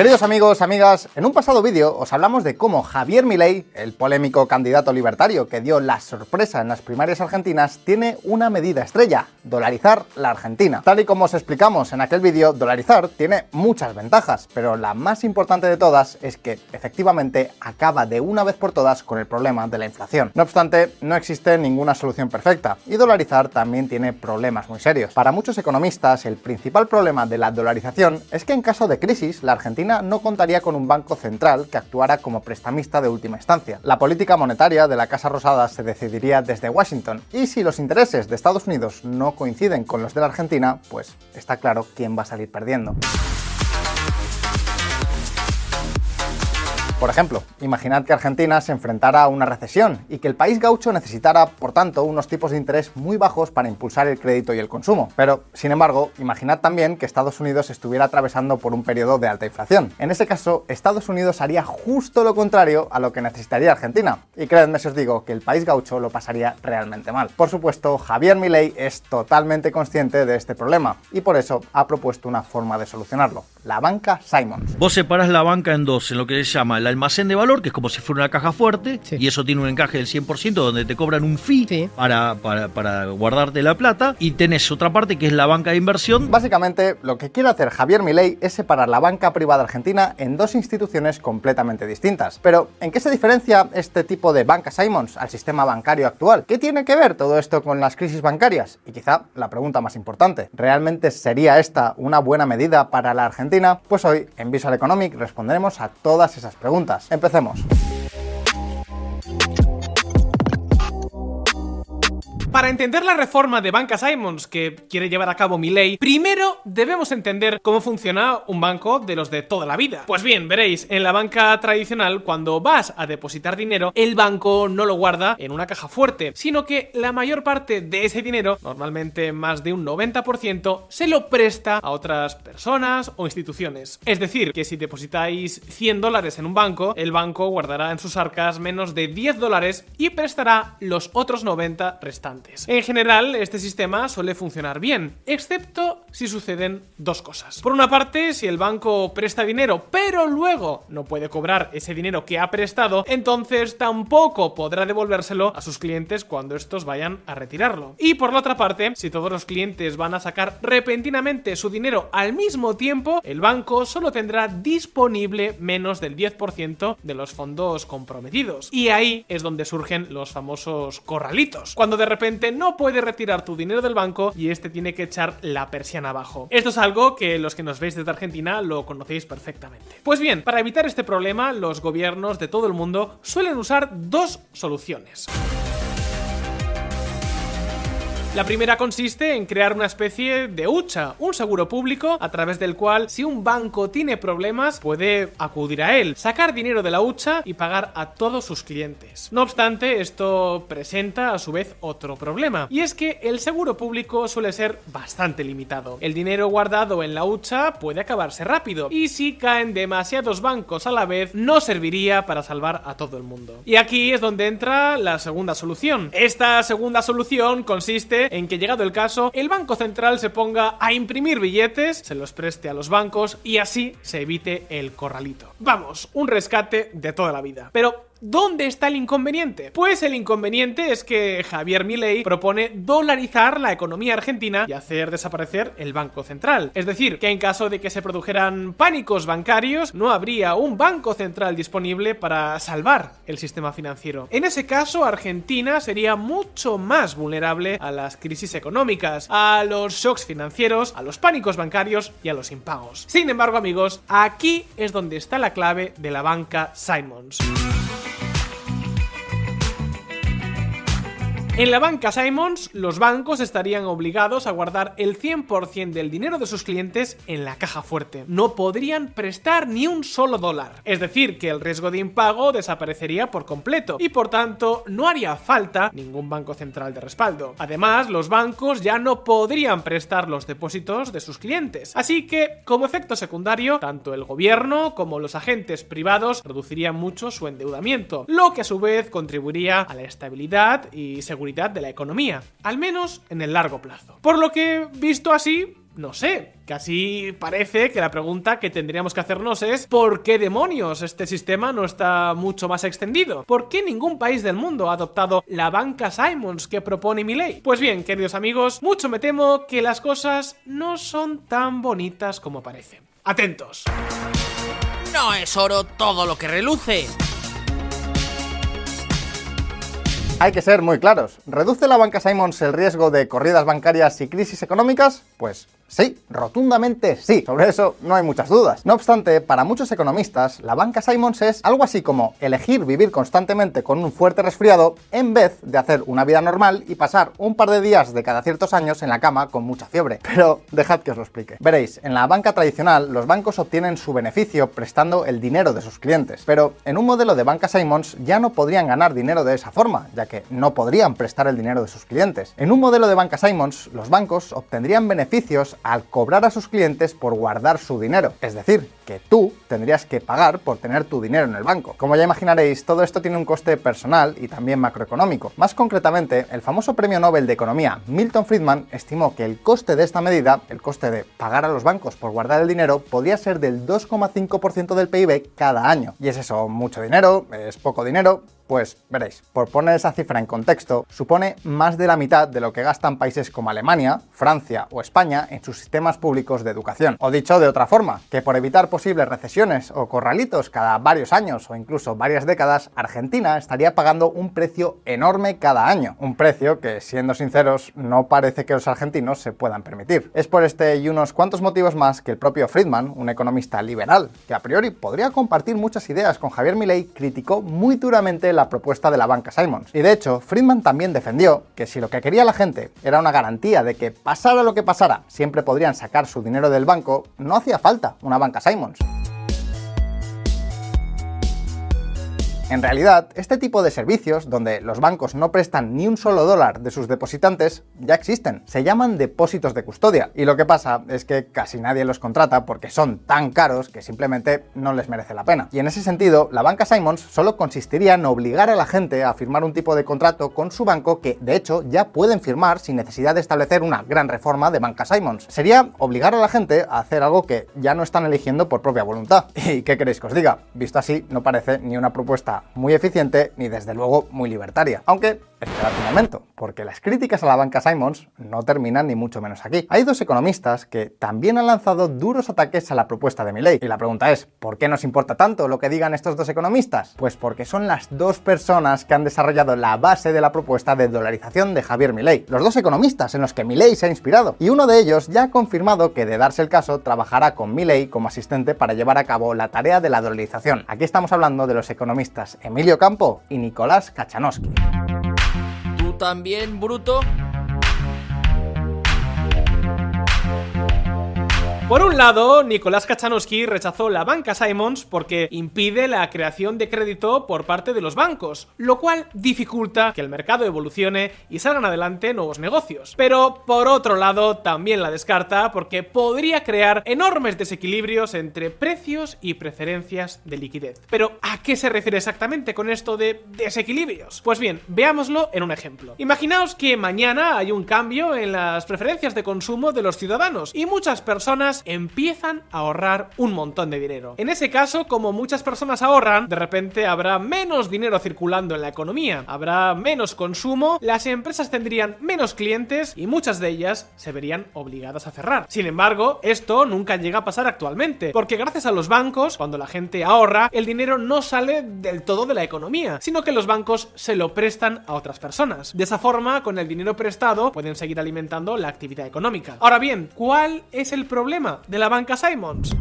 Queridos amigos, amigas, en un pasado vídeo os hablamos de cómo Javier Milei, el polémico candidato libertario que dio la sorpresa en las primarias argentinas, tiene una medida estrella, dolarizar la Argentina. Tal y como os explicamos en aquel vídeo, dolarizar tiene muchas ventajas, pero la más importante de todas es que efectivamente acaba de una vez por todas con el problema de la inflación. No obstante, no existe ninguna solución perfecta y dolarizar también tiene problemas muy serios. Para muchos economistas, el principal problema de la dolarización es que en caso de crisis, la Argentina no contaría con un banco central que actuara como prestamista de última instancia. La política monetaria de la Casa Rosada se decidiría desde Washington y si los intereses de Estados Unidos no coinciden con los de la Argentina, pues está claro quién va a salir perdiendo. Por ejemplo, imaginad que Argentina se enfrentara a una recesión y que el país gaucho necesitara, por tanto, unos tipos de interés muy bajos para impulsar el crédito y el consumo. Pero, sin embargo, imaginad también que Estados Unidos estuviera atravesando por un periodo de alta inflación. En ese caso, Estados Unidos haría justo lo contrario a lo que necesitaría Argentina. Y creedme si os digo que el país gaucho lo pasaría realmente mal. Por supuesto, Javier Milei es totalmente consciente de este problema y por eso ha propuesto una forma de solucionarlo, la banca Simons. Vos separás la banca en dos, en lo que se llama la almacén de valor, que es como si fuera una caja fuerte, y eso tiene un encaje del 100% donde te cobran un fee para, para, guardarte la plata, y tenés otra parte que es la banca de inversión. Básicamente, lo que quiere hacer Javier Milei es separar la banca privada argentina en dos instituciones completamente distintas. Pero, ¿en qué se diferencia este tipo de banca Simons al sistema bancario actual? ¿Qué tiene que ver todo esto con las crisis bancarias? Y quizá la pregunta más importante, ¿realmente sería esta una buena medida para la Argentina? Pues hoy, en Visual Economic, responderemos a todas esas preguntas. Empecemos. Para entender la reforma de Banca Simons que quiere llevar a cabo ley, primero debemos entender cómo funciona un banco de los de toda la vida. Pues bien, veréis, en la banca tradicional, cuando vas a depositar dinero, el banco no lo guarda en una caja fuerte, sino que la mayor parte de ese dinero, normalmente más de un 90%, se lo presta a otras personas o instituciones. Es decir, que si depositáis 100 dólares en un banco, el banco guardará en sus arcas menos de 10 dólares y prestará los otros 90 restantes. En general, este sistema suele funcionar bien, excepto si suceden dos cosas. Por una parte, si el banco presta dinero, pero luego no puede cobrar ese dinero que ha prestado, entonces tampoco podrá devolvérselo a sus clientes cuando estos vayan a retirarlo. Y por la otra parte, si todos los clientes van a sacar repentinamente su dinero al mismo tiempo, el banco solo tendrá disponible menos del 10% de los fondos comprometidos. Y ahí es donde surgen los famosos corralitos. Cuando de repente no puedes retirar tu dinero del banco y este tiene que echar la persiana abajo. Esto es algo que los que nos veis desde Argentina lo conocéis perfectamente. Pues bien, para evitar este problema, los gobiernos de todo el mundo suelen usar dos soluciones. La primera consiste en crear una especie de hucha, un seguro público a través del cual si un banco tiene problemas puede acudir a él, sacar dinero de la hucha y pagar a todos sus clientes. No obstante, esto presenta a su vez otro problema, y es que el seguro público suele ser bastante limitado. El dinero guardado en la hucha puede acabarse rápido, y si caen demasiados bancos a la vez, no serviría para salvar a todo el mundo. Y aquí es donde entra la segunda solución. Esta segunda solución consiste en que llegado el caso, el Banco Central se ponga a imprimir billetes, se los preste a los bancos y así se evite el corralito. Vamos, un rescate de toda la vida. Pero ¿Dónde está el inconveniente? Pues el inconveniente es que Javier Milei propone dolarizar la economía argentina y hacer desaparecer el Banco Central. Es decir, que en caso de que se produjeran pánicos bancarios, no habría un Banco Central disponible para salvar el sistema financiero. En ese caso, Argentina sería mucho más vulnerable a las crisis económicas, a los shocks financieros, a los pánicos bancarios y a los impagos. Sin embargo, amigos, aquí es donde está la clave de la banca Simons. En la banca Simons, los bancos estarían obligados a guardar el 100% del dinero de sus clientes en la caja fuerte. No podrían prestar ni un solo dólar. Es decir, que el riesgo de impago desaparecería por completo y por tanto no haría falta ningún banco central de respaldo. Además, los bancos ya no podrían prestar los depósitos de sus clientes. Así que, como efecto secundario, tanto el gobierno como los agentes privados reducirían mucho su endeudamiento, lo que a su vez contribuiría a la estabilidad y seguridad de la economía, al menos en el largo plazo. Por lo que, visto así, no sé, casi parece que la pregunta que tendríamos que hacernos es ¿por qué demonios este sistema no está mucho más extendido? ¿Por qué ningún país del mundo ha adoptado la banca Simons que propone mi ley? Pues bien, queridos amigos, mucho me temo que las cosas no son tan bonitas como parecen. Atentos. No es oro todo lo que reluce. Hay que ser muy claros. ¿Reduce la banca Simons el riesgo de corridas bancarias y crisis económicas? Pues Sí, rotundamente sí. Sobre eso no hay muchas dudas. No obstante, para muchos economistas, la banca Simons es algo así como elegir vivir constantemente con un fuerte resfriado en vez de hacer una vida normal y pasar un par de días de cada ciertos años en la cama con mucha fiebre. Pero dejad que os lo explique. Veréis, en la banca tradicional los bancos obtienen su beneficio prestando el dinero de sus clientes. Pero en un modelo de banca Simons ya no podrían ganar dinero de esa forma, ya que no podrían prestar el dinero de sus clientes. En un modelo de banca Simons, los bancos obtendrían beneficios al cobrar a sus clientes por guardar su dinero. Es decir, que tú tendrías que pagar por tener tu dinero en el banco. Como ya imaginaréis, todo esto tiene un coste personal y también macroeconómico. Más concretamente, el famoso premio Nobel de Economía Milton Friedman estimó que el coste de esta medida, el coste de pagar a los bancos por guardar el dinero, podría ser del 2,5% del PIB cada año. Y es eso, mucho dinero, es poco dinero, pues veréis, por poner esa cifra en contexto, supone más de la mitad de lo que gastan países como Alemania, Francia o España en sus sistemas públicos de educación. O dicho de otra forma, que por evitar posibles recesiones o corralitos cada varios años o incluso varias décadas, Argentina estaría pagando un precio enorme cada año. Un precio que, siendo sinceros, no parece que los argentinos se puedan permitir. Es por este y unos cuantos motivos más que el propio Friedman, un economista liberal, que a priori podría compartir muchas ideas con Javier Milei, criticó muy duramente la la propuesta de la banca Simons. Y de hecho, Friedman también defendió que si lo que quería la gente era una garantía de que pasara lo que pasara, siempre podrían sacar su dinero del banco, no hacía falta una banca Simons. En realidad, este tipo de servicios, donde los bancos no prestan ni un solo dólar de sus depositantes, ya existen. Se llaman depósitos de custodia. Y lo que pasa es que casi nadie los contrata porque son tan caros que simplemente no les merece la pena. Y en ese sentido, la banca Simons solo consistiría en obligar a la gente a firmar un tipo de contrato con su banco que, de hecho, ya pueden firmar sin necesidad de establecer una gran reforma de banca Simons. Sería obligar a la gente a hacer algo que ya no están eligiendo por propia voluntad. ¿Y qué queréis que os diga? Visto así, no parece ni una propuesta muy eficiente ni desde luego muy libertaria. Aunque, esperad un momento, porque las críticas a la banca Simons no terminan ni mucho menos aquí. Hay dos economistas que también han lanzado duros ataques a la propuesta de Milley. Y la pregunta es, ¿por qué nos importa tanto lo que digan estos dos economistas? Pues porque son las dos personas que han desarrollado la base de la propuesta de dolarización de Javier Milei. Los dos economistas en los que Milei se ha inspirado. Y uno de ellos ya ha confirmado que de darse el caso trabajará con Milei como asistente para llevar a cabo la tarea de la dolarización. Aquí estamos hablando de los economistas Emilio Campo y Nicolás Kachanowski. ¿Tú también, bruto? Por un lado, Nicolás Kachanowski rechazó la banca Simons porque impide la creación de crédito por parte de los bancos, lo cual dificulta que el mercado evolucione y salgan adelante nuevos negocios. Pero por otro lado, también la descarta porque podría crear enormes desequilibrios entre precios y preferencias de liquidez. Pero, ¿a qué se refiere exactamente con esto de desequilibrios? Pues bien, veámoslo en un ejemplo. Imaginaos que mañana hay un cambio en las preferencias de consumo de los ciudadanos y muchas personas empiezan a ahorrar un montón de dinero. En ese caso, como muchas personas ahorran, de repente habrá menos dinero circulando en la economía, habrá menos consumo, las empresas tendrían menos clientes y muchas de ellas se verían obligadas a cerrar. Sin embargo, esto nunca llega a pasar actualmente, porque gracias a los bancos, cuando la gente ahorra, el dinero no sale del todo de la economía, sino que los bancos se lo prestan a otras personas. De esa forma, con el dinero prestado, pueden seguir alimentando la actividad económica. Ahora bien, ¿cuál es el problema? De la banca Simons.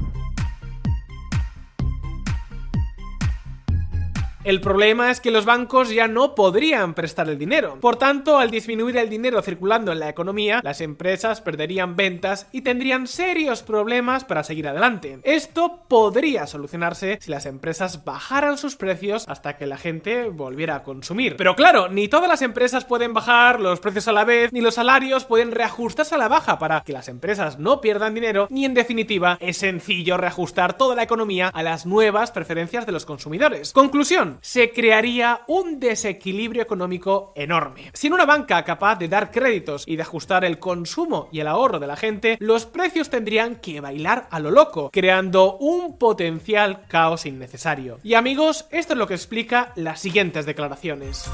El problema es que los bancos ya no podrían prestar el dinero. Por tanto, al disminuir el dinero circulando en la economía, las empresas perderían ventas y tendrían serios problemas para seguir adelante. Esto podría solucionarse si las empresas bajaran sus precios hasta que la gente volviera a consumir. Pero claro, ni todas las empresas pueden bajar los precios a la vez, ni los salarios pueden reajustarse a la baja para que las empresas no pierdan dinero, ni en definitiva es sencillo reajustar toda la economía a las nuevas preferencias de los consumidores. Conclusión, se crearía un desequilibrio económico enorme. Sin una banca capaz de dar créditos y de ajustar el consumo y el ahorro de la gente, los precios tendrían que bailar a lo loco, creando un potencial caos innecesario. Y amigos, esto es lo que explica las siguientes declaraciones.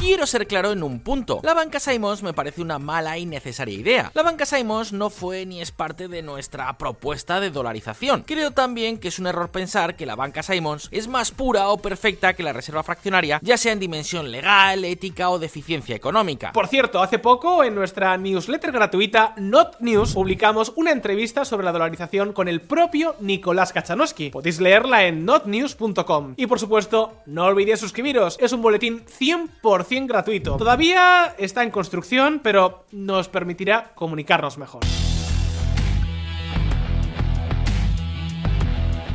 Quiero ser claro en un punto. La banca Simons me parece una mala y necesaria idea. La banca Simons no fue ni es parte de nuestra propuesta de dolarización. Creo también que es un error pensar que la banca Simons es más pura o perfecta que la reserva fraccionaria, ya sea en dimensión legal, ética o de eficiencia económica. Por cierto, hace poco en nuestra newsletter gratuita Not News publicamos una entrevista sobre la dolarización con el propio Nicolás Kachanowski. Podéis leerla en notnews.com. Y por supuesto, no olvidéis suscribiros, es un boletín 100% gratuito. Todavía está en construcción, pero nos permitirá comunicarnos mejor.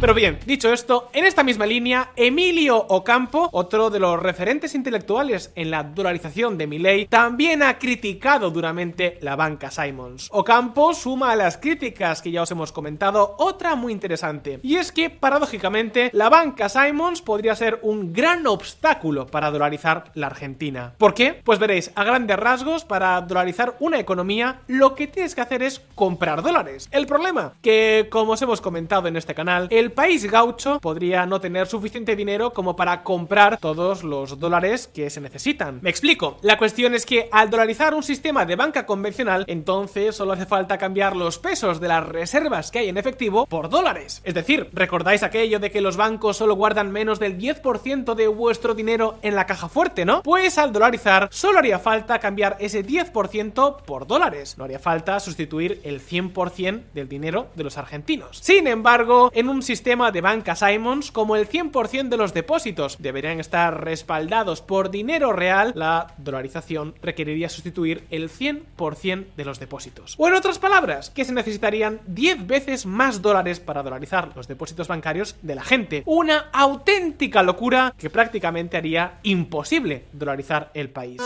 Pero bien, dicho esto, en esta misma línea, Emilio Ocampo, otro de los referentes intelectuales en la dolarización de Milei, también ha criticado duramente la banca Simons. Ocampo suma a las críticas que ya os hemos comentado otra muy interesante, y es que paradójicamente la banca Simons podría ser un gran obstáculo para dolarizar la Argentina. ¿Por qué? Pues veréis, a grandes rasgos, para dolarizar una economía, lo que tienes que hacer es comprar dólares. El problema, que como os hemos comentado en este canal, el país gaucho podría no tener suficiente dinero como para comprar todos los dólares que se necesitan. Me explico. La cuestión es que al dolarizar un sistema de banca convencional, entonces solo hace falta cambiar los pesos de las reservas que hay en efectivo por dólares. Es decir, ¿recordáis aquello de que los bancos solo guardan menos del 10% de vuestro dinero en la caja fuerte, no? Pues al dolarizar solo haría falta cambiar ese 10% por dólares. No haría falta sustituir el 100% del dinero de los argentinos. Sin embargo, en un sistema sistema de banca Simons, como el 100% de los depósitos deberían estar respaldados por dinero real, la dolarización requeriría sustituir el 100% de los depósitos. O en otras palabras, que se necesitarían 10 veces más dólares para dolarizar los depósitos bancarios de la gente. Una auténtica locura que prácticamente haría imposible dolarizar el país.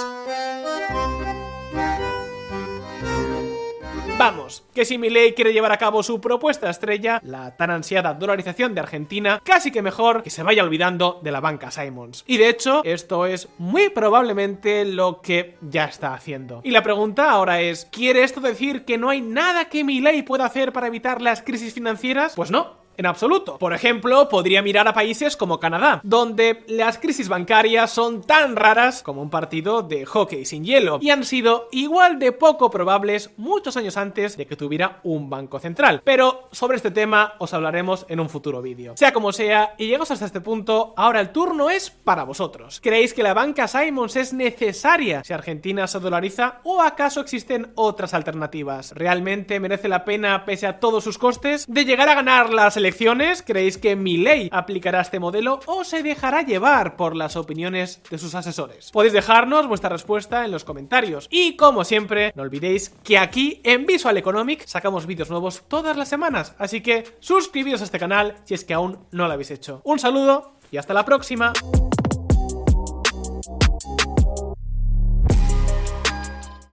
Vamos, que si Milei quiere llevar a cabo su propuesta estrella, la tan ansiada dolarización de Argentina, casi que mejor que se vaya olvidando de la banca Simons. Y de hecho, esto es muy probablemente lo que ya está haciendo. Y la pregunta ahora es, ¿quiere esto decir que no hay nada que Milei pueda hacer para evitar las crisis financieras? Pues no, en absoluto. Por ejemplo, podría mirar a países como Canadá, donde las crisis bancarias son tan raras como un partido de hockey sin hielo y han sido igual de poco probables muchos años antes de que tuviera un banco central. Pero sobre este tema os hablaremos en un futuro vídeo. Sea como sea, y llegados hasta este punto, ahora el turno es para vosotros. ¿Creéis que la banca Simons es necesaria si Argentina se dolariza o acaso existen otras alternativas? ¿Realmente merece la pena, pese a todos sus costes, de llegar a ganar las elecciones ¿Creéis que ley aplicará este modelo o se dejará llevar por las opiniones de sus asesores? Podéis dejarnos vuestra respuesta en los comentarios. Y como siempre, no olvidéis que aquí en Visual Economic sacamos vídeos nuevos todas las semanas, así que suscribíos a este canal si es que aún no lo habéis hecho. Un saludo y hasta la próxima.